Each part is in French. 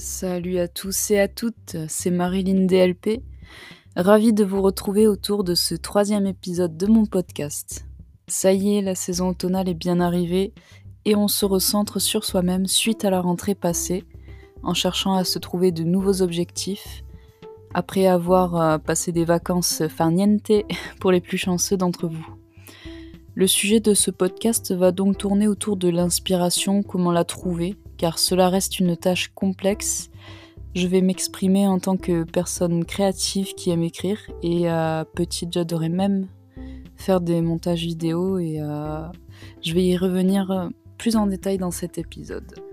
Salut à tous et à toutes, c'est Marilyn DLP. Ravie de vous retrouver autour de ce troisième épisode de mon podcast. Ça y est, la saison automnale est bien arrivée et on se recentre sur soi-même suite à la rentrée passée, en cherchant à se trouver de nouveaux objectifs, après avoir euh, passé des vacances farniente pour les plus chanceux d'entre vous. Le sujet de ce podcast va donc tourner autour de l'inspiration, comment la trouver, car cela reste une tâche complexe. Je vais m'exprimer en tant que personne créative qui aime écrire et euh, petite j'adorais même faire des montages vidéo et euh, je vais y revenir euh, plus en détail dans cet épisode.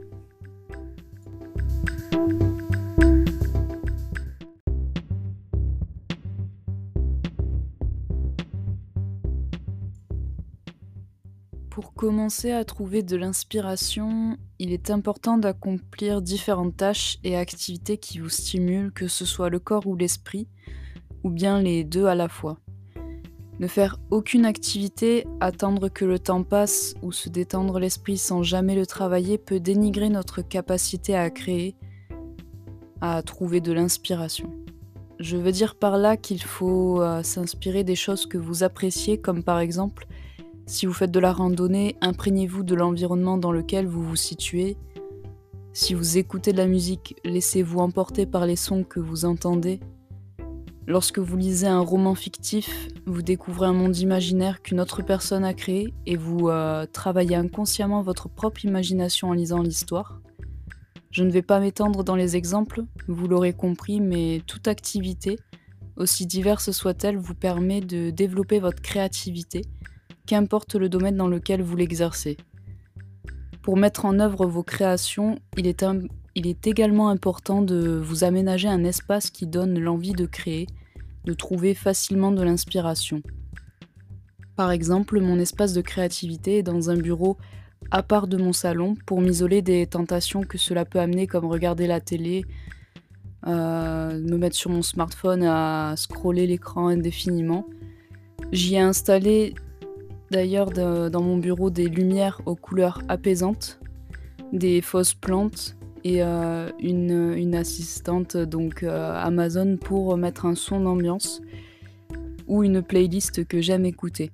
Commencer à trouver de l'inspiration, il est important d'accomplir différentes tâches et activités qui vous stimulent, que ce soit le corps ou l'esprit, ou bien les deux à la fois. Ne faire aucune activité, attendre que le temps passe ou se détendre l'esprit sans jamais le travailler peut dénigrer notre capacité à créer, à trouver de l'inspiration. Je veux dire par là qu'il faut euh, s'inspirer des choses que vous appréciez, comme par exemple si vous faites de la randonnée, imprégnez-vous de l'environnement dans lequel vous vous situez. Si vous écoutez de la musique, laissez-vous emporter par les sons que vous entendez. Lorsque vous lisez un roman fictif, vous découvrez un monde imaginaire qu'une autre personne a créé et vous euh, travaillez inconsciemment votre propre imagination en lisant l'histoire. Je ne vais pas m'étendre dans les exemples, vous l'aurez compris, mais toute activité, aussi diverse soit-elle, vous permet de développer votre créativité qu'importe le domaine dans lequel vous l'exercez. Pour mettre en œuvre vos créations, il est, également important de vous aménager un espace qui donne l'envie de créer, de trouver facilement de l'inspiration. Par exemple, mon espace de créativité est dans un bureau à part de mon salon pour m'isoler des tentations que cela peut amener comme regarder la télé, euh, me mettre sur mon smartphone à scroller l'écran indéfiniment. J'y ai installé d'ailleurs dans mon bureau des lumières aux couleurs apaisantes, des fausses plantes et euh, une, assistante donc euh, Amazon pour mettre un son d'ambiance ou une playlist que j'aime écouter.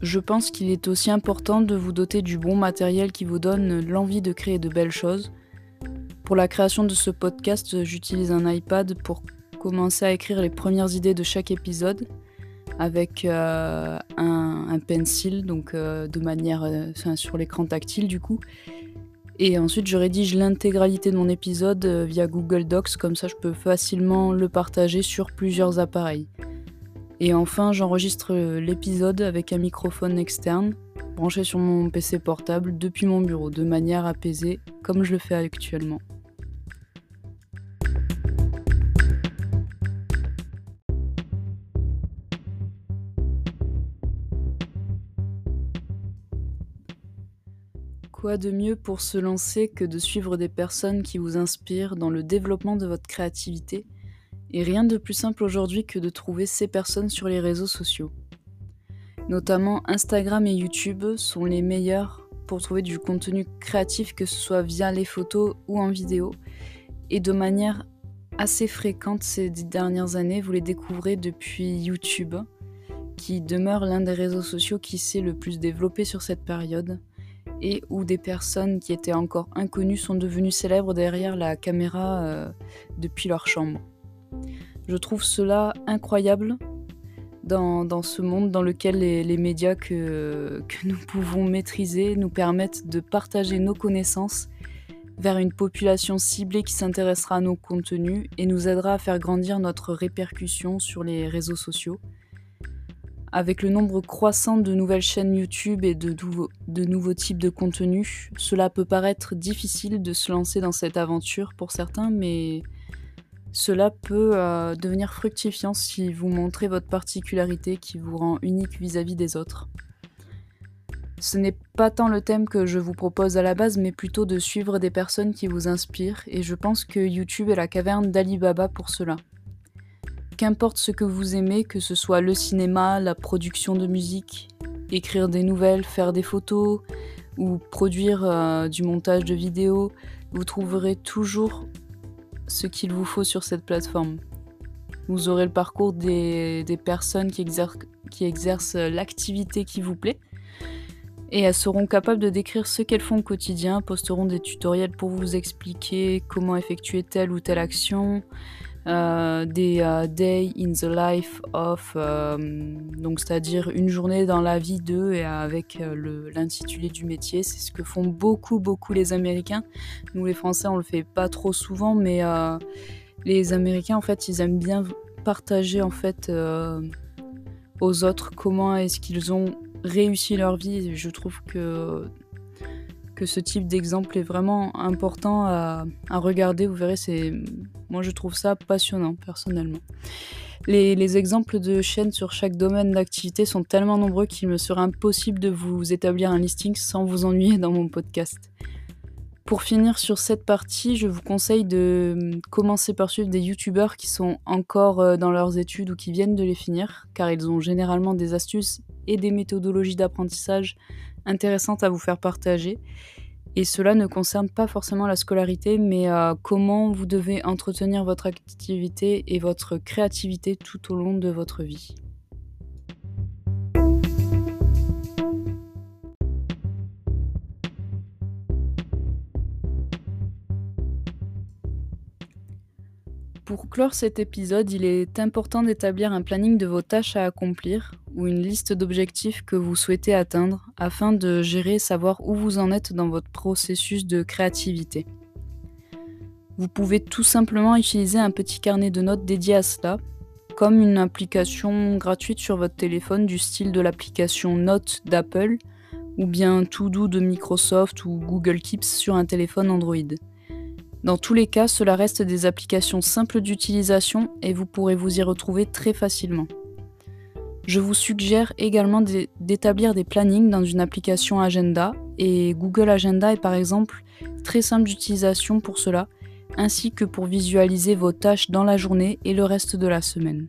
Je pense qu'il est aussi important de vous doter du bon matériel qui vous donne l'envie de créer de belles choses. Pour la création de ce podcast, j'utilise un iPad pour commencer à écrire les premières idées de chaque épisode avec euh, un, pencil, donc euh, de manière euh, sur l'écran tactile du coup. Et ensuite, je rédige l'intégralité de mon épisode via Google Docs, comme ça je peux facilement le partager sur plusieurs appareils. Et enfin, j'enregistre l'épisode avec un microphone externe branché sur mon PC portable depuis mon bureau, de manière apaisée, comme je le fais actuellement. Quoi de mieux pour se lancer que de suivre des personnes qui vous inspirent dans le développement de votre créativité? Et rien de plus simple aujourd'hui que de trouver ces personnes sur les réseaux sociaux. Notamment Instagram et YouTube sont les meilleurs pour trouver du contenu créatif que ce soit via les photos ou en vidéo. Et de manière assez fréquente ces dernières années, vous les découvrez depuis YouTube, qui demeure l'un des réseaux sociaux qui s'est le plus développé sur cette période et où des personnes qui étaient encore inconnues sont devenues célèbres derrière la caméra euh, depuis leur chambre. Je trouve cela incroyable dans, ce monde dans lequel les, médias que, que, nous pouvons maîtriser nous permettent de partager nos connaissances vers une population ciblée qui s'intéressera à nos contenus et nous aidera à faire grandir notre répercussion sur les réseaux sociaux avec le nombre croissant de nouvelles chaînes YouTube et de, nouveaux types de contenus, cela peut paraître difficile de se lancer dans cette aventure pour certains, mais cela peut euh, devenir fructifiant si vous montrez votre particularité qui vous rend unique vis-à-vis -vis des autres. Ce n'est pas tant le thème que je vous propose à la base, mais plutôt de suivre des personnes qui vous inspirent, et je pense que YouTube est la caverne d'Alibaba pour cela. Qu'importe ce que vous aimez, que ce soit le cinéma, la production de musique, écrire des nouvelles, faire des photos ou produire euh, du montage de vidéos, vous trouverez toujours ce qu'il vous faut sur cette plateforme. Vous aurez le parcours des, personnes qui, exercent l'activité qui vous plaît. Et elles seront capables de décrire ce qu'elles font au quotidien, posteront des tutoriels pour vous expliquer comment effectuer telle ou telle action, des euh, Day in the Life of, euh, donc c'est-à-dire une journée dans la vie d'eux et avec l'intitulé du métier. C'est ce que font beaucoup, beaucoup les Américains. Nous, les Français, on le fait pas trop souvent, mais les Américains, en fait, ils aiment bien partager en fait aux autres comment est-ce qu'ils ont réussi leur vie. Je trouve que que ce type d'exemple est vraiment important à, regarder. Vous verrez, c'est moi je trouve ça passionnant personnellement. Les, exemples de chaînes sur chaque domaine d'activité sont tellement nombreux qu'il me serait impossible de vous établir un listing sans vous ennuyer dans mon podcast. Pour finir sur cette partie, je vous conseille de commencer par suivre des youtubeurs qui sont encore euh, dans leurs études ou qui viennent de les finir, car ils ont généralement des astuces et des méthodologies d'apprentissage intéressantes à vous faire partager. Et cela ne concerne pas forcément la scolarité, mais euh, comment vous devez entretenir votre activité et votre créativité tout au long de votre vie. Pour clore cet épisode, il est important d'établir un planning de vos tâches à accomplir ou une liste d'objectifs que vous souhaitez atteindre afin de gérer et savoir où vous en êtes dans votre processus de créativité. Vous pouvez tout simplement utiliser un petit carnet de notes dédié à cela, comme une application gratuite sur votre téléphone du style de l'application Notes d'Apple ou bien To-Do de Microsoft ou Google Keeps sur un téléphone Android. Dans tous les cas, cela reste des applications simples d'utilisation et vous pourrez vous y retrouver très facilement. Je vous suggère également d'établir des plannings dans une application agenda et Google Agenda est par exemple très simple d'utilisation pour cela, ainsi que pour visualiser vos tâches dans la journée et le reste de la semaine.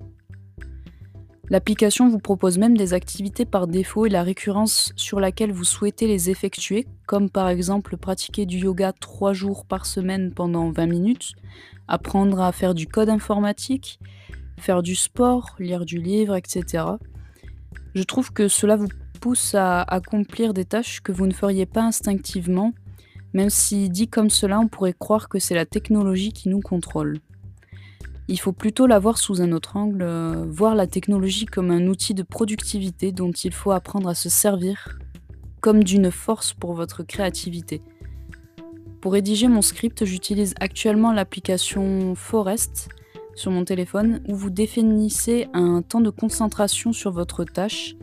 L'application vous propose même des activités par défaut et la récurrence sur laquelle vous souhaitez les effectuer, comme par exemple pratiquer du yoga 3 jours par semaine pendant 20 minutes, apprendre à faire du code informatique, faire du sport, lire du livre, etc. Je trouve que cela vous pousse à accomplir des tâches que vous ne feriez pas instinctivement, même si dit comme cela, on pourrait croire que c'est la technologie qui nous contrôle. Il faut plutôt la voir sous un autre angle, euh, voir la technologie comme un outil de productivité dont il faut apprendre à se servir comme d'une force pour votre créativité. Pour rédiger mon script, j'utilise actuellement l'application Forest sur mon téléphone où vous définissez un temps de concentration sur votre tâche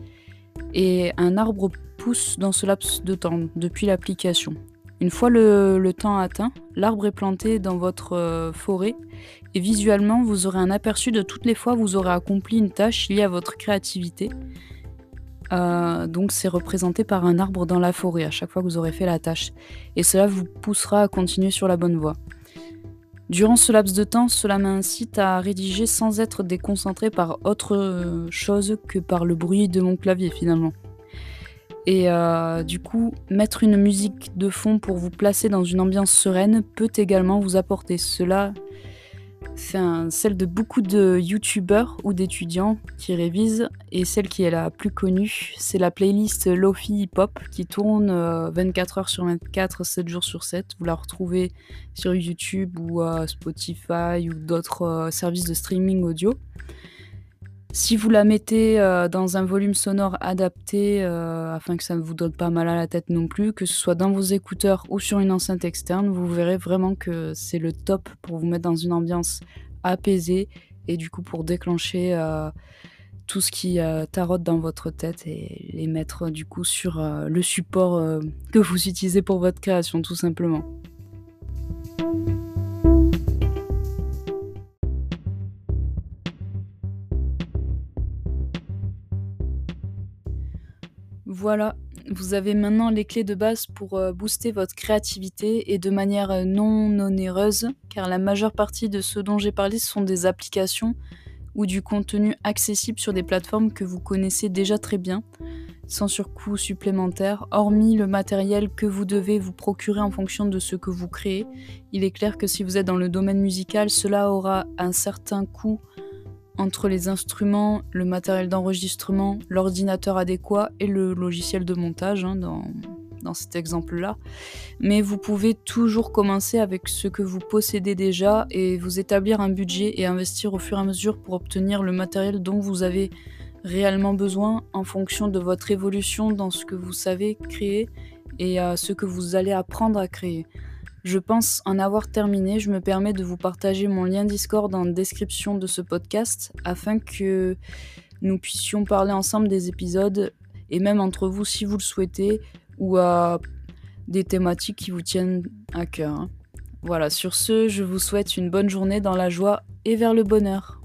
et un arbre pousse dans ce laps de temps depuis l'application. Une fois le, temps atteint, l'arbre est planté dans votre euh, forêt et visuellement vous aurez un aperçu de toutes les fois où vous aurez accompli une tâche liée à votre créativité. Euh, donc c'est représenté par un arbre dans la forêt à chaque fois que vous aurez fait la tâche. Et cela vous poussera à continuer sur la bonne voie. Durant ce laps de temps, cela m'incite à rédiger sans être déconcentré par autre euh, chose que par le bruit de mon clavier finalement. Et euh, du coup, mettre une musique de fond pour vous placer dans une ambiance sereine peut également vous apporter cela. C'est celle de beaucoup de youtubeurs ou d'étudiants qui révisent, et celle qui est la plus connue, c'est la playlist Lofi Hip Hop qui tourne 24 euh, heures sur 24, 7 jours sur 7. Vous la retrouvez sur YouTube ou euh, Spotify ou d'autres services de streaming audio. Si vous la mettez euh, dans un volume sonore adapté euh, afin que ça ne vous donne pas mal à la tête non plus, que ce soit dans vos écouteurs ou sur une enceinte externe, vous verrez vraiment que c'est le top pour vous mettre dans une ambiance apaisée et du coup pour déclencher euh, tout ce qui tarote dans votre tête et les mettre du coup sur le support que vous utilisez pour votre création tout simplement. Voilà, vous avez maintenant les clés de base pour euh, booster votre créativité et de manière euh, non onéreuse, car la majeure partie de ce dont j'ai parlé sont des applications ou du contenu accessible sur des plateformes que vous connaissez déjà très bien. sans surcoût supplémentaire, hormis le matériel que vous devez vous procurer en fonction de ce que vous créez. Il est clair que si vous êtes dans le domaine musical, cela aura un certain coût entre les instruments, le matériel d'enregistrement, l'ordinateur adéquat et le logiciel de montage hein, dans, dans cet exemple-là. Mais vous pouvez toujours commencer avec ce que vous possédez déjà et vous établir un budget et investir au fur et à mesure pour obtenir le matériel dont vous avez réellement besoin en fonction de votre évolution dans ce que vous savez créer et à ce que vous allez apprendre à créer. Je pense en avoir terminé, je me permets de vous partager mon lien Discord en description de ce podcast afin que nous puissions parler ensemble des épisodes et même entre vous si vous le souhaitez ou à des thématiques qui vous tiennent à cœur. Voilà, sur ce, je vous souhaite une bonne journée dans la joie et vers le bonheur.